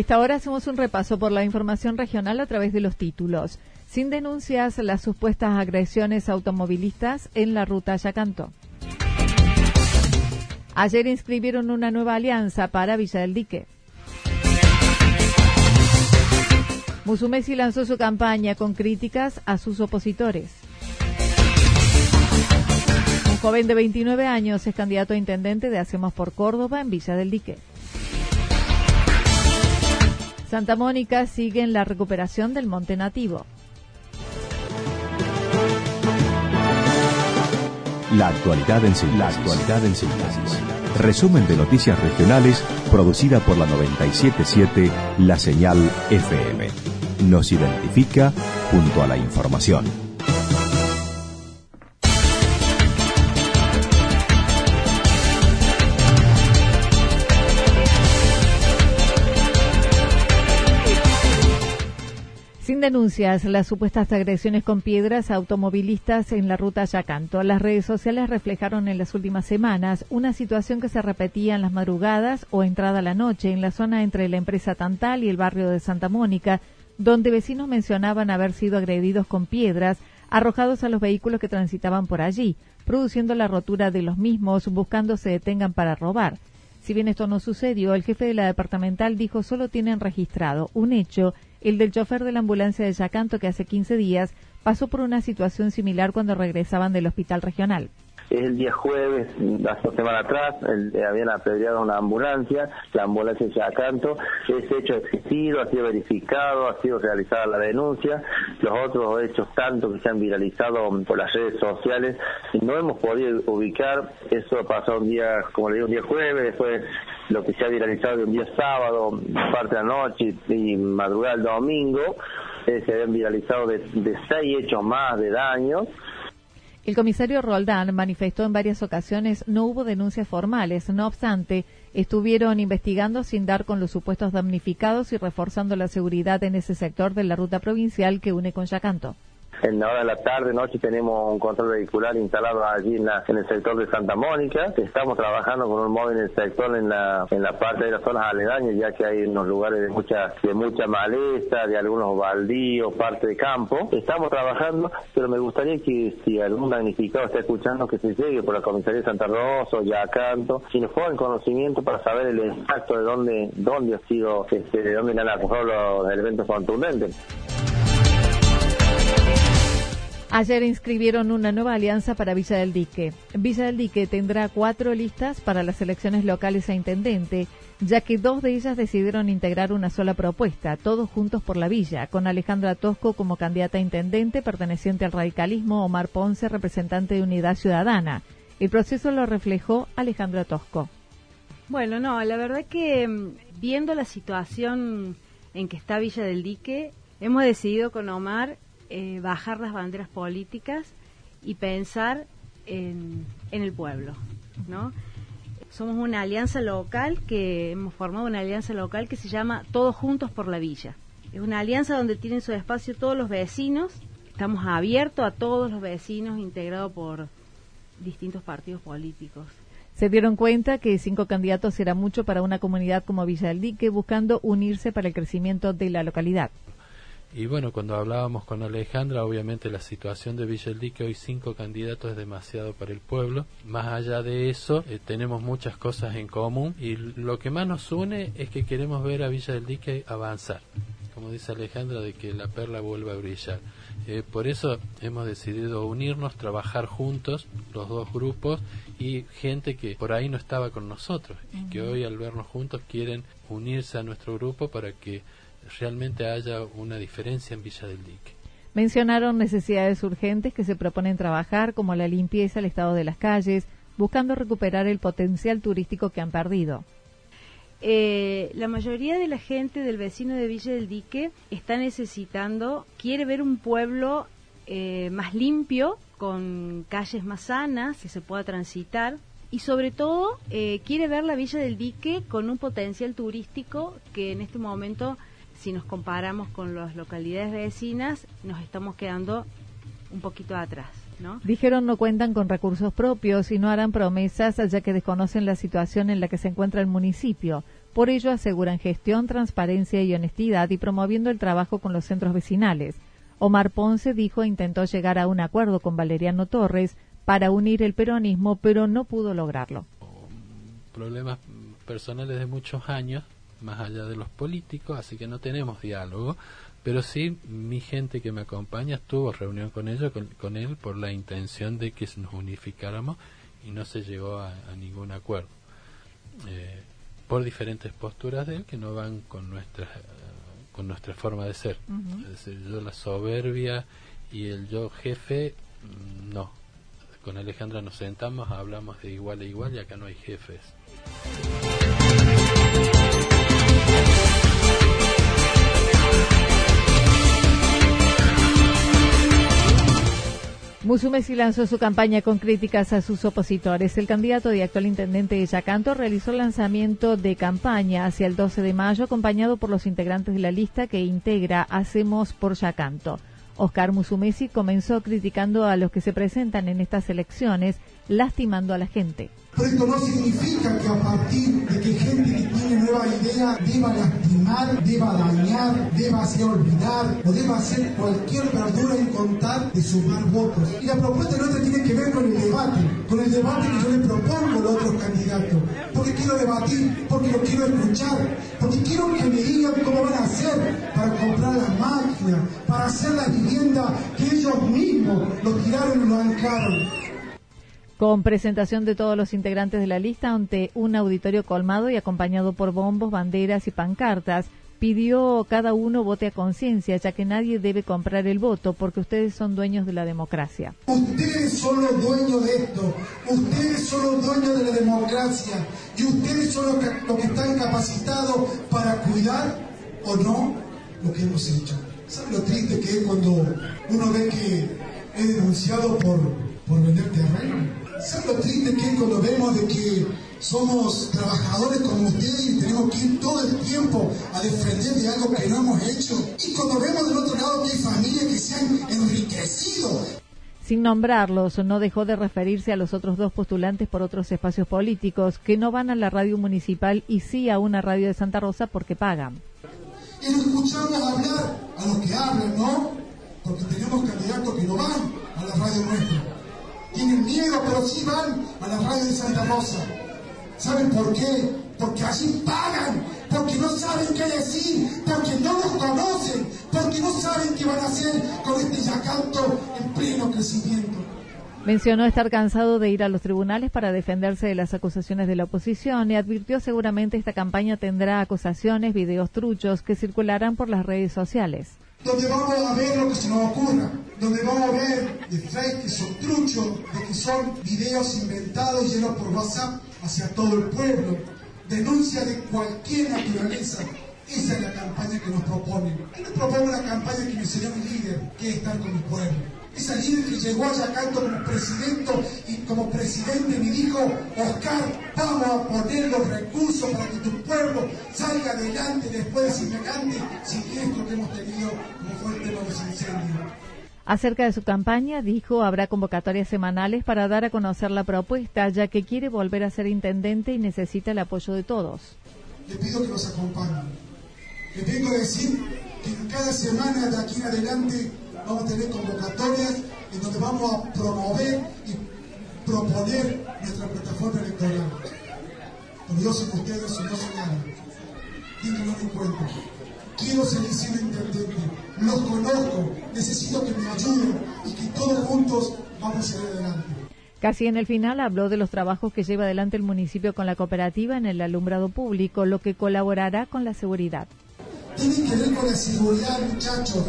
Esta hora hacemos un repaso por la información regional a través de los títulos. Sin denuncias, las supuestas agresiones automovilistas en la ruta Yacanto. Ayer inscribieron una nueva alianza para Villa del Dique. Musumesi lanzó su campaña con críticas a sus opositores. Un joven de 29 años es candidato a intendente de Hacemos por Córdoba en Villa del Dique. Santa Mónica sigue en la recuperación del monte nativo. La actualidad en síntesis. La actualidad en síntesis. Resumen de noticias regionales producida por la 977 La Señal FM. Nos identifica junto a la información. Denuncias, las supuestas agresiones con piedras a automovilistas en la ruta Yacanto. Las redes sociales reflejaron en las últimas semanas una situación que se repetía en las madrugadas o entrada la noche en la zona entre la empresa Tantal y el barrio de Santa Mónica, donde vecinos mencionaban haber sido agredidos con piedras arrojados a los vehículos que transitaban por allí, produciendo la rotura de los mismos, buscando se detengan para robar. Si bien esto no sucedió, el jefe de la departamental dijo solo tienen registrado un hecho el del chofer de la ambulancia de Yacanto que hace 15 días pasó por una situación similar cuando regresaban del hospital regional. Es el día jueves, hace dos semanas atrás, el, eh, habían apedreado una ambulancia, la ambulancia de Yacanto. Ese hecho ha existido, ha sido verificado, ha sido realizada la denuncia. Los otros hechos, tanto que se han viralizado por las redes sociales, no hemos podido ubicar. Eso ha pasado un día, como le digo, un día jueves, después lo que se ha viralizado de un día sábado, parte de la noche y madrugada del domingo. Eh, se habían viralizado de, de seis hechos más de daños. El comisario Roldán manifestó en varias ocasiones no hubo denuncias formales, no obstante, estuvieron investigando sin dar con los supuestos damnificados y reforzando la seguridad en ese sector de la ruta provincial que une con Yacanto. En la hora de la tarde, noche, tenemos un control vehicular instalado allí en, la- en el sector de Santa Mónica. Estamos trabajando con un móvil en el sector en la, en la parte de las zonas aledañas, ya que hay unos lugares de mucha, de mucha maleza, de algunos baldíos, parte de campo. Estamos trabajando, pero me gustaría que si algún damnificado está escuchando, que se llegue por la comisaría de Santa Rosa o Yacanto, y nos pongan conocimiento para saber el impacto de dónde, dónde ha sido, este, de dónde han acusado los elementos contundentes. Ayer inscribieron una nueva alianza para Villa del Dique. Villa del Dique tendrá cuatro listas para las elecciones locales a intendente, ya que dos de ellas decidieron integrar una sola propuesta, todos juntos por la villa, con Alejandra Tosco como candidata a intendente perteneciente al radicalismo, Omar Ponce representante de Unidad Ciudadana. El proceso lo reflejó Alejandra Tosco. Bueno, no, la verdad que mm, viendo la situación en que está Villa del Dique, hemos decidido con Omar eh, bajar las banderas políticas y pensar en, en el pueblo, ¿no? Somos una alianza local que hemos formado una alianza local que se llama Todos Juntos por la Villa. Es una alianza donde tienen su espacio todos los vecinos. Estamos abiertos a todos los vecinos integrados por distintos partidos políticos. Se dieron cuenta que cinco candidatos era mucho para una comunidad como Villa del Dique, buscando unirse para el crecimiento de la localidad. Y bueno, cuando hablábamos con Alejandra, obviamente la situación de Villa del Dique, hoy cinco candidatos es demasiado para el pueblo. Más allá de eso, eh, tenemos muchas cosas en común y lo que más nos une es que queremos ver a Villa del Dique avanzar. Como dice Alejandra, de que la perla vuelva a brillar. Eh, por eso hemos decidido unirnos, trabajar juntos, los dos grupos, y gente que por ahí no estaba con nosotros, y que hoy al vernos juntos quieren unirse a nuestro grupo para que realmente haya una diferencia en Villa del Dique. Mencionaron necesidades urgentes que se proponen trabajar, como la limpieza, el estado de las calles, buscando recuperar el potencial turístico que han perdido. Eh, la mayoría de la gente del vecino de Villa del Dique está necesitando, quiere ver un pueblo eh, más limpio, con calles más sanas, que se pueda transitar. Y sobre todo, eh, quiere ver la Villa del Dique con un potencial turístico que en este momento si nos comparamos con las localidades vecinas, nos estamos quedando un poquito atrás. ¿no? Dijeron no cuentan con recursos propios y no harán promesas ya que desconocen la situación en la que se encuentra el municipio. Por ello aseguran gestión, transparencia y honestidad y promoviendo el trabajo con los centros vecinales. Omar Ponce dijo intentó llegar a un acuerdo con Valeriano Torres para unir el peronismo, pero no pudo lograrlo. Problemas personales de muchos años más allá de los políticos, así que no tenemos diálogo, pero sí mi gente que me acompaña estuvo reunión con ellos, con, él, por la intención de que nos unificáramos y no se llegó a, ningún acuerdo. Eh, por diferentes posturas de él que no van con nuestra, con nuestra forma de ser. Es decir, yo la soberbia y el yo jefe, mm, no. Con Alejandra nos sentamos, hablamos de igual a igual y acá no hay jefes. Musumeci lanzó su campaña con críticas a sus opositores. El candidato y actual intendente de Yacanto realizó el lanzamiento de campaña hacia el 12 de mayo, acompañado por los integrantes de la lista que integra Hacemos por Yacanto. Oscar Musumeci comenzó criticando a los que se presentan en estas elecciones, lastimando a la gente. Pero esto no significa que a partir de que gente que tiene nueva idea deba lastimar, deba dañar, deba hacer olvidar o deba hacer cualquier verdura en contar de sumar votos. Y la propuesta nuestra tiene que ver con el debate, con el debate que yo le propongo a los otros candidatos. Porque quiero debatir, porque lo quiero escuchar, porque quiero que me digan cómo van a hacer para comprar la máquina, para hacer la vivienda que ellos mismos lo tiraron y lo anclaron con presentación de todos los integrantes de la lista ante un auditorio colmado y acompañado por bombos, banderas y pancartas. Pidió cada uno vote a conciencia, ya que nadie debe comprar el voto, porque ustedes son dueños de la democracia. Ustedes son los dueños de esto, ustedes son los dueños de la democracia, y ustedes son los que, están capacitados para cuidar o no lo que hemos hecho. ¿Saben lo triste que es cuando uno ve que es denunciado por, por vender terreno? ¿Sabes lo triste que es cuando vemos de que somos trabajadores como ustedes y tenemos que ir todo el tiempo a defender de algo que no hemos hecho? Y cuando vemos del otro lado que hay familias que se han enriquecido. Sin nombrarlos, no dejó de referirse a los otros dos postulantes por otros espacios políticos que no van a la radio municipal y sí a una radio de Santa Rosa porque pagan. Y nos escuchamos hablar a los que hablan, ¿no? Porque tenemos candidatos que no van a la radio nuestra tienen miedo, pero sí van a la radio de Santa Rosa. ¿Saben por qué? Porque allí pagan, porque no saben qué decir, porque no los conocen, porque no saben qué van a hacer con este yacanto en pleno crecimiento. Mencionó estar cansado de ir a los tribunales para defenderse de las acusaciones de la oposición y advirtió seguramente esta campaña tendrá acusaciones, videos truchos que circularán por las redes sociales donde vamos a ver lo que se nos ocurra, donde vamos a ver de fake, que son truchos, de que son videos inventados llenos por WhatsApp hacia todo el pueblo, denuncia de cualquier naturaleza. Esa es la campaña que nos proponen. Yo nos propongo una campaña que un líder, que es estar con el pueblo esa que llegó a Yacanto como presidente y como presidente me dijo, Oscar, vamos a poner los recursos para que tu pueblo salga adelante después de semejante siniestro que hemos tenido como fue el tema de los incendios. Acerca de su campaña, dijo, habrá convocatorias semanales para dar a conocer la propuesta, ya que quiere volver a ser intendente y necesita el apoyo de todos. Le pido que nos acompañen. Le tengo que decir que cada semana de aquí en adelante vamos a tener convocatorias en donde vamos a promover y proponer nuestra plataforma electoral. Pero yo que ustedes no son nada. Díganlo en cuenta. Quiero seguir siendo intendente. Los conozco. Necesito que me ayuden y que todos juntos vamos a salir adelante. Casi en el final habló de los trabajos que lleva adelante el municipio con la cooperativa en el alumbrado público, lo que colaborará con la seguridad. Tiene que ver con la seguridad, muchachos,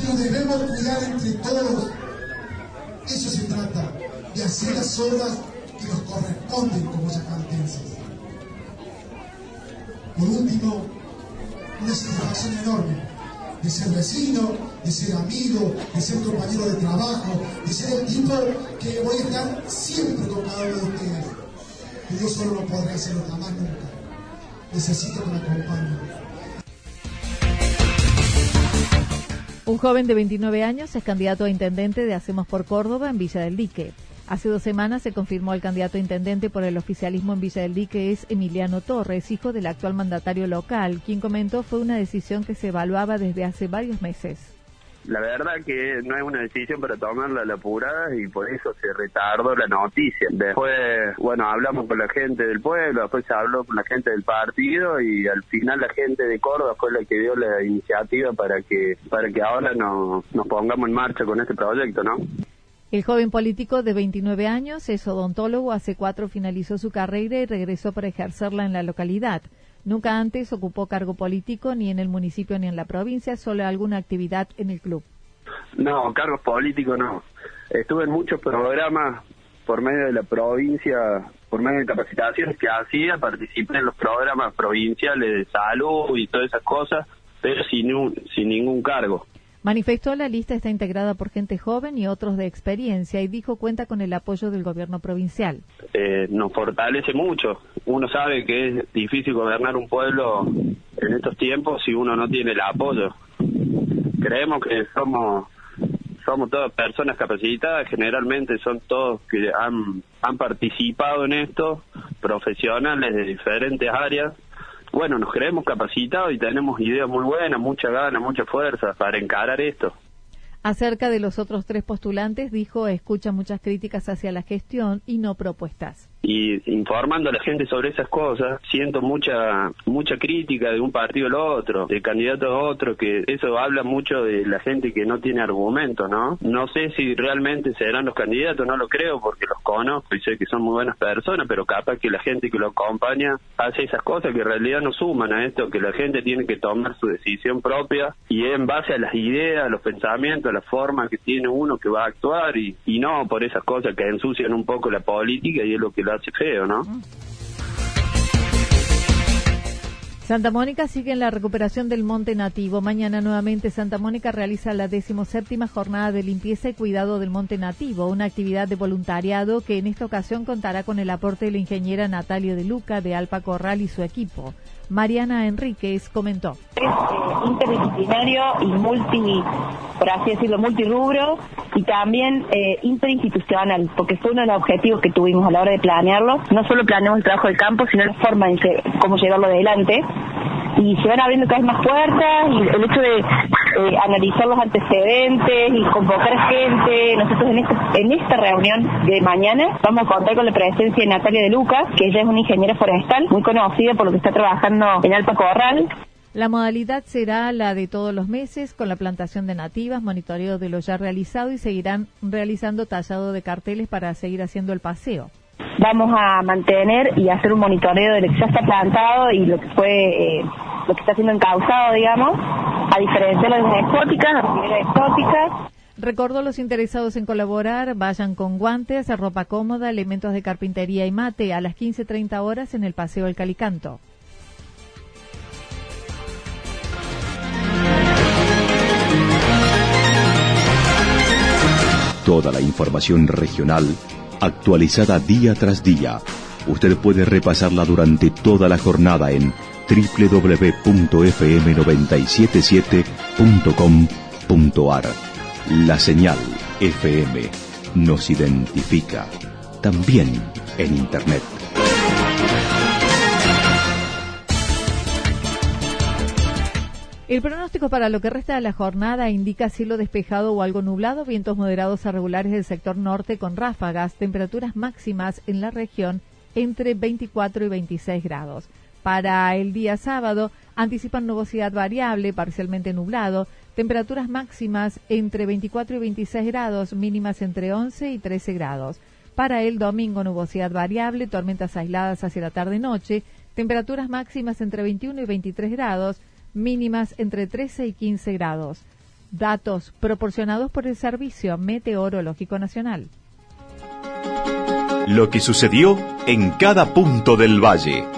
que nos debemos cuidar entre todos. Eso se trata, de hacer las obras que nos corresponden como yacantenses. Por último, una satisfacción enorme de ser vecino, de ser amigo, de ser compañero de trabajo, de ser el tipo que voy a estar siempre con cada uno de ustedes. Que yo solo no podré hacerlo jamás nunca. Necesito que me acompañen. Un joven de 29 años es candidato a intendente de Hacemos por Córdoba en Villa del Dique. Hace dos semanas se confirmó el candidato a intendente por el oficialismo en Villa del Dique es Emiliano Torres, hijo del actual mandatario local, quien comentó fue una decisión que se evaluaba desde hace varios meses. La verdad que no es una decisión para tomarla a la apurada y por eso se retardó la noticia. Después, bueno, hablamos con la gente del pueblo, después se habló con la gente del partido y al final la gente de Córdoba fue la que dio la iniciativa para que para que ahora nos, nos pongamos en marcha con este proyecto, ¿no? El joven político de 29 años es odontólogo, hace cuatro finalizó su carrera y regresó para ejercerla en la localidad. Nunca antes ocupó cargo político ni en el municipio ni en la provincia, solo alguna actividad en el club. No, cargos políticos no. Estuve en muchos programas por medio de la provincia, por medio de capacitaciones que hacía, participé en los programas provinciales de salud y todas esas cosas, pero sin, sin ningún cargo. Manifestó la lista está integrada por gente joven y otros de experiencia y dijo cuenta con el apoyo del gobierno provincial. Eh, nos fortalece mucho. Uno sabe que es difícil gobernar un pueblo en estos tiempos si uno no tiene el apoyo. Creemos que somos somos todas personas capacitadas, generalmente son todos que han, han participado en esto, profesionales de diferentes áreas bueno, nos creemos capacitados y tenemos ideas muy buenas, mucha gana, mucha fuerza para encarar esto. Acerca de los otros tres postulantes, dijo, escucha muchas críticas hacia la gestión y no propuestas y informando a la gente sobre esas cosas, siento mucha mucha crítica de un partido al otro, de candidato a otro, que eso habla mucho de la gente que no tiene argumentos, ¿no? No sé si realmente serán los candidatos, no lo creo porque los conozco y sé que son muy buenas personas, pero capaz que la gente que lo acompaña hace esas cosas que en realidad no suman a esto, que la gente tiene que tomar su decisión propia y en base a las ideas, los pensamientos, a la forma que tiene uno que va a actuar y, y no por esas cosas que ensucian un poco la política y es lo que Santa Mónica sigue en la recuperación del monte nativo. Mañana nuevamente Santa Mónica realiza la decimoséptima jornada de limpieza y cuidado del monte nativo, una actividad de voluntariado que en esta ocasión contará con el aporte de la ingeniera Natalia de Luca de Alpa Corral y su equipo. Mariana Enríquez comentó. Es eh, interdisciplinario y multi, por así decirlo, multirubro y también eh, interinstitucional, porque fue uno de los objetivos que tuvimos a la hora de planearlo. No solo planeamos el trabajo del campo, sino la forma en que, cómo llevarlo adelante y se van abriendo cada vez más puertas y el hecho de eh, analizar los antecedentes y convocar gente. Nosotros en, este, en esta reunión de mañana vamos a contar con la presencia de Natalia de Lucas, que ella es una ingeniera forestal muy conocida por lo que está trabajando en Alpa Corral. La modalidad será la de todos los meses, con la plantación de nativas, monitoreo de lo ya realizado y seguirán realizando tallado de carteles para seguir haciendo el paseo vamos a mantener y hacer un monitoreo de lo que ya está plantado y lo que fue eh, lo que está siendo encauzado, digamos, a diferencia de las exóticas, las exóticas. Recordó los interesados en colaborar, vayan con guantes, ropa cómoda, elementos de carpintería y mate a las 15.30 horas en el Paseo del Calicanto. Toda la información regional actualizada día tras día. Usted puede repasarla durante toda la jornada en www.fm977.com.ar. La señal FM nos identifica también en Internet. El pronóstico para lo que resta de la jornada indica cielo despejado o algo nublado, vientos moderados a regulares del sector norte con ráfagas, temperaturas máximas en la región entre 24 y 26 grados. Para el día sábado anticipan nubosidad variable, parcialmente nublado, temperaturas máximas entre 24 y 26 grados, mínimas entre 11 y 13 grados. Para el domingo nubosidad variable, tormentas aisladas hacia la tarde-noche, temperaturas máximas entre 21 y 23 grados, mínimas entre 13 y 15 grados. Datos proporcionados por el Servicio Meteorológico Nacional. Lo que sucedió en cada punto del valle.